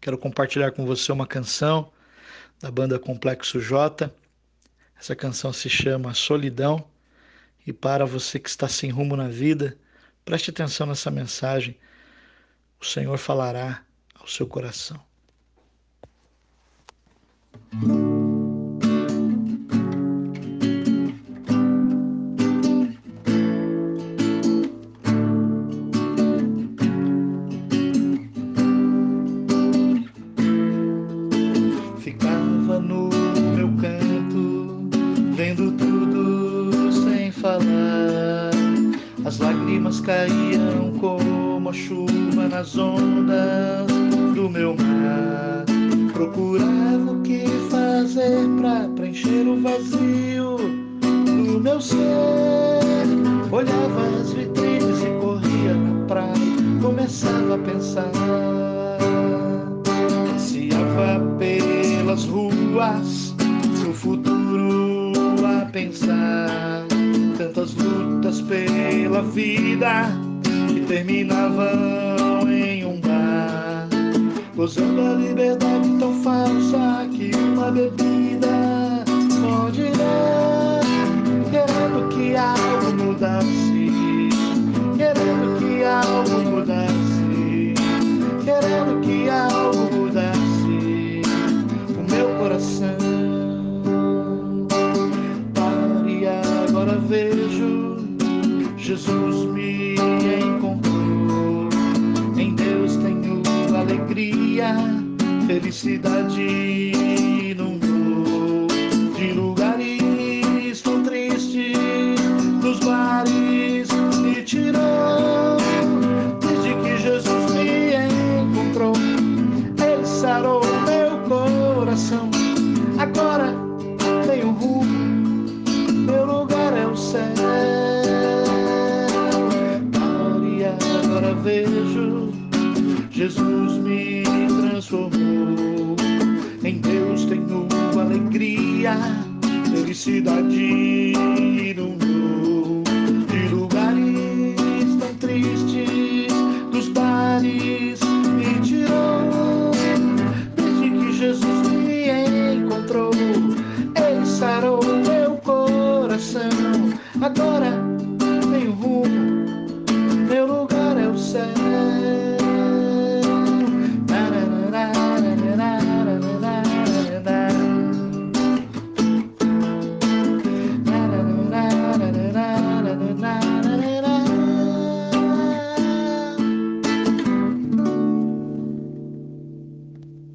quero compartilhar com você uma canção da banda Complexo J. Essa canção se chama Solidão. E para você que está sem rumo na vida, preste atenção nessa mensagem. O Senhor falará ao seu coração. As lágrimas caíam como chuva nas ondas do meu mar. Procurava o que fazer para preencher o vazio do meu ser. Olhava as vitrines e corria na praia. Começava a pensar. Passeava pelas ruas no futuro pensar. Tantas lutas pela vida que terminavam em um bar, gozando a liberdade tão falsa que uma bebida Jesus me encontrou. Em Deus tenho alegria, felicidade Jesus me transformou. Em Deus tenho alegria, felicidade inundou. De lugares tão tristes, dos bares me tirou. Desde que Jesus me encontrou, Ele sarou meu coração. Agora tenho rumo, meu lugar é o céu.